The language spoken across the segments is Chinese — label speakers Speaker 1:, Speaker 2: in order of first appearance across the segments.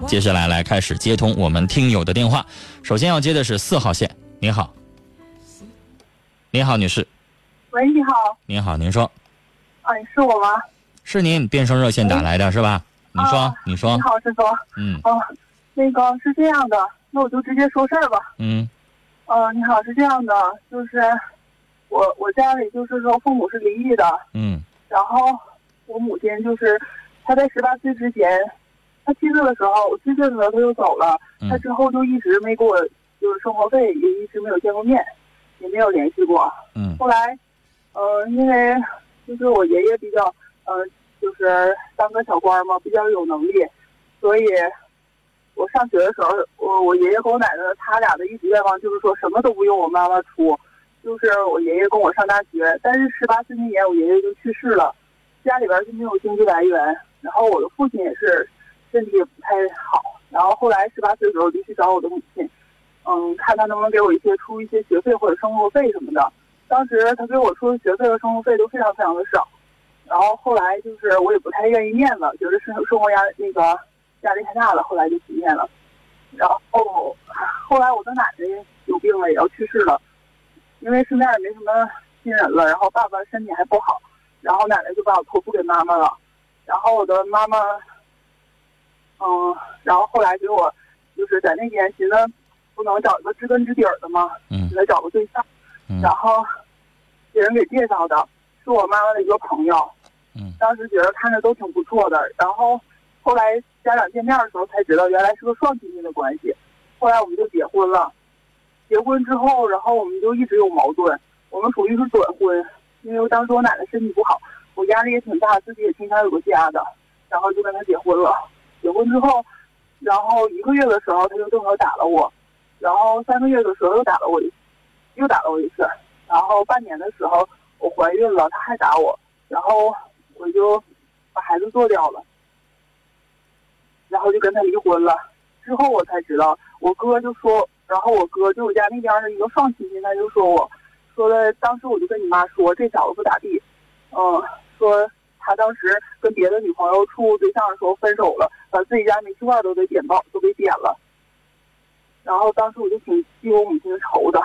Speaker 1: 好，接下来来开始接通我们听友的电话。首先要接的是四号线，您好，您好，女士，
Speaker 2: 喂，你好，
Speaker 1: 您好，您说，
Speaker 2: 哎，是我吗？
Speaker 1: 是您变声热线打来的是吧？你说
Speaker 2: 啊，
Speaker 1: 你说
Speaker 2: 你，好，师傅。
Speaker 1: 嗯
Speaker 2: 哦，那个是这样的，那我就直接说事儿吧。
Speaker 1: 嗯
Speaker 2: 呃，你好，是这样的，就是我我家里就是说父母是离异的，
Speaker 1: 嗯
Speaker 2: 然后我母亲就是她在十八岁之前，她七岁的时候，我七岁的时候他就走了，他之后就一直没给我就是生活费，也一直没有见过面，也没有联系过。
Speaker 1: 嗯
Speaker 2: 后来，呃，因为就是我爷爷比较，呃，就是当个小官嘛，比较有能力，所以我上学的时候，我我爷爷和我奶奶他俩的一直愿望就是说什么都不用我妈妈出，就是我爷爷供我上大学。但是十八岁那年我爷爷就去世了，家里边就没有经济来源，然后我的父亲也是身体也不太好，然后后来十八岁的时候就去找我的母亲，嗯，看他能不能给我一些出一些学费或者生活费什么的。当时他给我出的学费和生活费都非常非常的少，然后后来就是我也不太愿意念了，觉得生生活压那个压力太大了，后来就不念了。然后后来我的奶奶有病了，也要去世了，因为身边也没什么亲人了，然后爸爸身体还不好，然后奶奶就把我托付给妈妈了，然后我的妈妈，嗯，然后后来给我就是在那边寻思不能找一个知根知底儿的嘛，
Speaker 1: 嗯
Speaker 2: 给他找个对象。
Speaker 1: 嗯
Speaker 2: 然后别人给介绍的，是我妈妈的一个朋友。
Speaker 1: 嗯
Speaker 2: 当时觉得看着都挺不错的，然后后来家长见面的时候才知道，原来是个双亲戚的关系。后来我们就结婚了，结婚之后，然后我们就一直有矛盾。我们属于是短婚，因为当时我奶奶身体不好，我压力也挺大，自己也挺想有个家的，然后就跟他结婚了。结婚之后，然后一个月的时候他就动手打了我，然后三个月的时候又打了我一，又打了我一次，然后半年的时候我怀孕了，他还打我，然后我就把孩子做掉了，然后就跟他离婚了。之后我才知道，我哥就说，然后我哥就我家那边的一个放亲戚，他就说我，说的当时我就跟你妈说，这小子不咋地，嗯，说他当时跟别的女朋友处对象的时候分手了，把自己家煤气罐都给点爆，都给点了。然后当时我就挺替我母亲的仇的，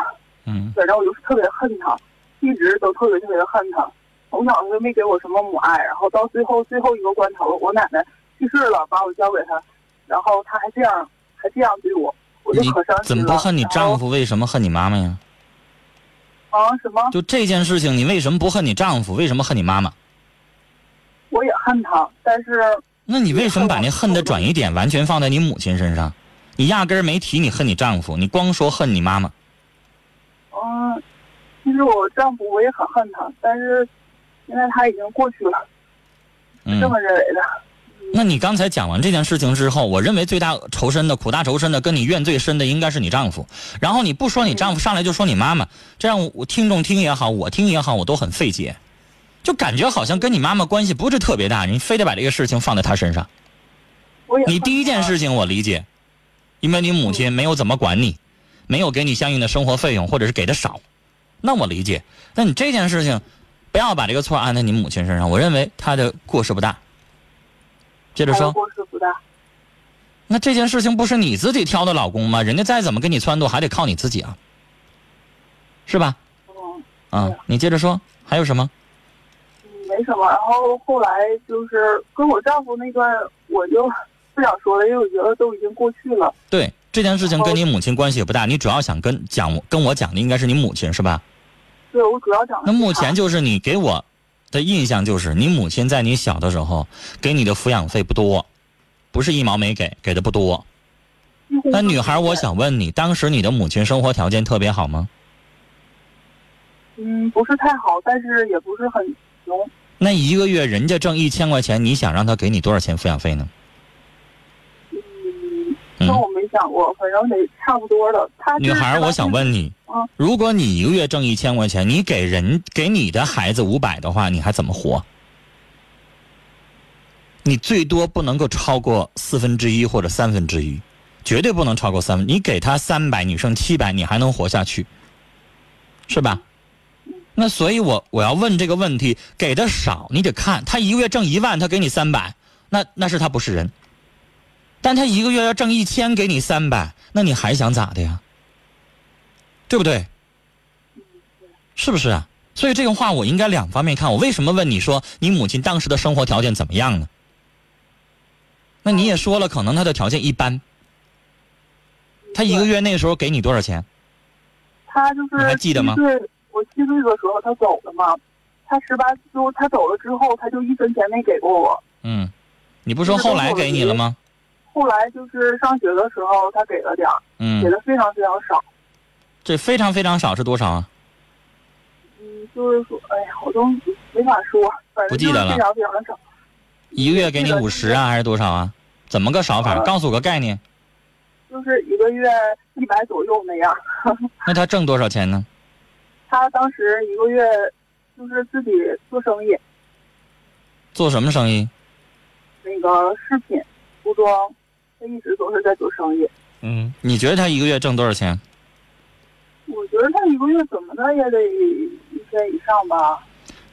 Speaker 1: 嗯
Speaker 2: 反正我就是特别恨他，一直都特别特别的恨他。从小就没给我什么母爱，然后到最后最后一个关头，我奶奶去世了，把我交给他，然后他还这样还这样对我，我就
Speaker 1: 你
Speaker 2: 可伤心了。
Speaker 1: 怎么不恨你丈夫？为什么恨你妈妈呀？
Speaker 2: 啊？什么？
Speaker 1: 就这件事情，你为什么不恨你丈夫？为什么恨你妈妈？
Speaker 2: 我也恨他，但是
Speaker 1: 那你为什么把那恨的转移点完全放在你母亲身上？你压根儿没提你恨你丈夫，你光说恨你妈妈。
Speaker 2: 嗯，其实我丈夫我也很恨他，但是现在他已经过去了，
Speaker 1: 嗯
Speaker 2: 这，么认为的。
Speaker 1: 那你刚才讲完这件事情之后，我认为最大仇深的、苦大仇深的、跟你怨最深的应该是你丈夫。然后你不说你丈夫，上来就说你妈妈，这样我听众听也好，我听也好，我都很费解，就感觉好像跟你妈妈关系不是特别大，你非得把这个事情放在她身上。你第一件
Speaker 2: 事。
Speaker 1: 情我理解，因为你母亲没有怎么管你，没有给你相应的生活费用，或者是给的少，那我理解。那你这件事情，不要把这个错按在你母亲身上，我认为她的过失不大。接着说，
Speaker 2: 过失不大。
Speaker 1: 那这件事情不是你自己挑的老公吗？人家再怎么跟你撺掇，还得靠你自己啊，是吧？
Speaker 2: 嗯。
Speaker 1: 啊，你接着说，还有什么？
Speaker 2: 没什么，然后后来就是跟我丈夫那段，我就不想说了，因为我觉得都已经过去了。
Speaker 1: 对这件事情跟你母亲关系也不大，你主要想跟讲跟我讲的应该是你母亲是吧？
Speaker 2: 对我主要讲的
Speaker 1: 那目前就是你给我的印象就是，你母亲在你小的时候给你的抚养费不多，不是一毛没给，给的不多。那女孩，我想问你，当时你的母亲生活条件特别好吗？
Speaker 2: 嗯，不是太好，但是也不是很穷。
Speaker 1: 那一个月人家挣一千块钱，你想让他给你多少钱抚养费呢？
Speaker 2: 嗯，那我没想过，反正得差不多的。他
Speaker 1: 女孩，我想，问你
Speaker 2: 嗯，
Speaker 1: 如果你一个月挣一千块钱，你给人给你的孩子五百的话，你还怎么活？你最多不能够超过四分之一或者三分之一，绝对不能超过三分。你给他三百，你剩七百，你还能活下去，是吧？那所以我我要问这个问题，给的少，你得看他一个月挣一万，他给你三百，那那是他不是人。但他一个月要挣一千，给你三百，那你还想咋的呀？对不对？是不是啊？所以这个话我应该两方面看。我为什么问你说你母亲当时的生活条件怎么样呢？那你也说了，可能她的条件一般。她一个月那时候给你多少钱？
Speaker 2: 他就是
Speaker 1: 你还记得吗
Speaker 2: 我七岁的时候他走了嘛，他十八就他走了之后，他就一分钱没给过我。
Speaker 1: 嗯，你不说后来给你了吗？
Speaker 2: 后来就是上学的时候，他给了点儿，给
Speaker 1: 嗯，
Speaker 2: 的非常非常少。
Speaker 1: 这非常非常少是多少啊？
Speaker 2: 嗯，就是说，哎呀，我都没法说，反正
Speaker 1: 不记得了
Speaker 2: 非常非常的少。
Speaker 1: 一个月给你五十啊，还是多少啊？怎么个少法？
Speaker 2: 呃
Speaker 1: 告诉我个概念。
Speaker 2: 就是一个月一百左右那样。
Speaker 1: 那他挣多少钱呢？
Speaker 2: 他当时一个月就是自己做生意，
Speaker 1: 做什么生意？
Speaker 2: 那个饰品、服装，他一直都是在做生意。
Speaker 1: 嗯，你觉得他一个月挣多少钱？
Speaker 2: 我觉得他一个月怎么的也得一千以上吧。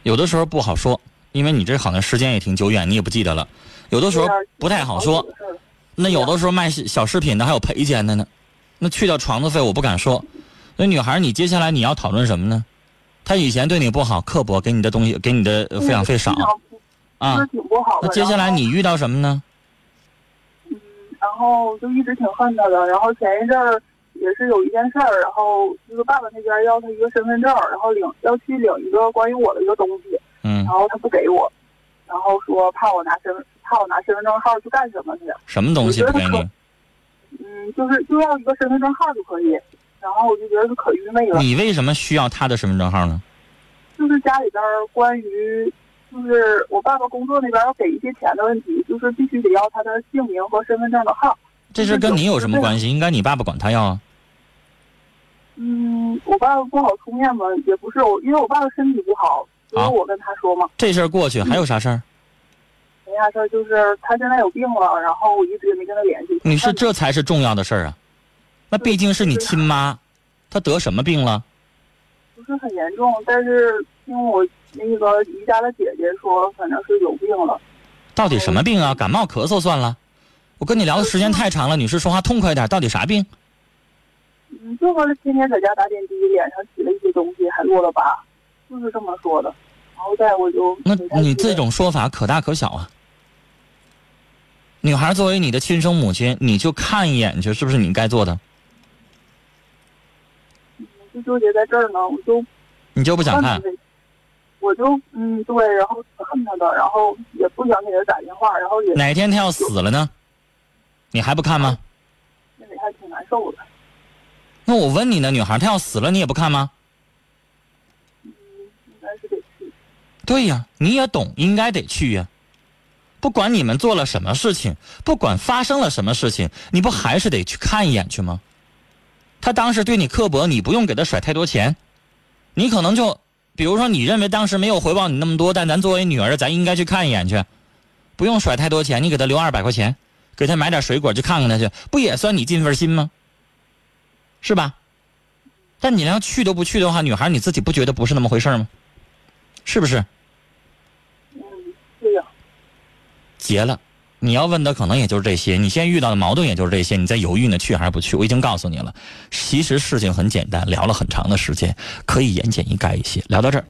Speaker 1: 有的时候不好说，因为你这好像时间也挺久远，你也不记得了。有的时候不太好说。那有的时候卖小小饰品的还有赔钱的呢，那去掉床子费我不敢说。那女孩，你接下来你要讨论什么呢？他以前对你不好，刻薄，给你的东西，给你的呃抚养费少啊
Speaker 2: 就是。挺不好的。
Speaker 1: 那接下来你遇到什么呢？
Speaker 2: 嗯，然后就一直挺恨他的。然后前一阵儿也是有一件事儿，然后就是爸爸那边要他一个身份证，然后领要去领一个关于我的一个东西，
Speaker 1: 嗯
Speaker 2: 然，后他不给我，然后说怕我拿身份怕我拿身份证号去干什么去。
Speaker 1: 什么东西不给你？
Speaker 2: 嗯，就是就要一个身份证号就可以。然后我就觉得是可愚昧了。
Speaker 1: 你为什么需要他的身份证号呢？
Speaker 2: 就是家里边关于，就是我爸爸工作那边要给一些钱的问题，就是必须得要他的姓名和身份证的号。
Speaker 1: 这事跟你有什么关系？应该你爸爸管他要啊。
Speaker 2: 嗯，我爸爸不好出面嘛，也不是我，因为我爸爸身体不好，所以我跟他说嘛，
Speaker 1: 这事儿过去还有啥事儿？
Speaker 2: 没啥事儿，就是他现在有病了，然后我一直也没跟他联系。
Speaker 1: 你是，这才是重要的事儿啊。那毕竟是你亲妈，她得什么病了？
Speaker 2: 不是很严重，但是听我那个姨家的姐姐说，反正是有病了。
Speaker 1: 到底什么病啊？感冒咳嗽算了。我跟你聊的时间太长了，女士说话痛快点，到底啥病？
Speaker 2: 嗯，就说是天天在家打点滴，脸上起了一些东西，还落了疤，就是这么说的。然后再我就
Speaker 1: 那你这种说法可大可小啊。女孩作为你的亲生母亲，你就看一眼去，是不是你该做的？
Speaker 2: 就纠结在这儿呢，我就
Speaker 1: 你就不想看？
Speaker 2: 我就嗯对，然后挺恨他的，然后也不想给他打电话，然后也
Speaker 1: 哪天他要死了呢？你还不看吗？
Speaker 2: 那里还挺难受的。
Speaker 1: 那我问你呢，女孩她要死了，你也不看吗？
Speaker 2: 嗯应该是得去。
Speaker 1: 对呀，你也懂，应该得去呀。不管你们做了什么事情，不管发生了什么事情，你不还是得去看一眼去吗？他当时对你刻薄，你不用给他甩太多钱，你可能就，比如说你认为当时没有回报你那么多，但咱作为女儿，咱应该去看一眼去，不用甩太多钱，你给他留二百块钱，给他买点水果去看看他去，不也算你尽份心吗？是吧？但你连去都不去的话，女孩你自己不觉得不是那么回事吗？是不是？
Speaker 2: 嗯，对呀、
Speaker 1: 结了。你要问的可能也就是这些，你现在遇到的矛盾也就是这些，你在犹豫呢，去还是不去？我已经告诉你了，其实事情很简单，聊了很长的时间，可以言简意赅一些。聊到这儿。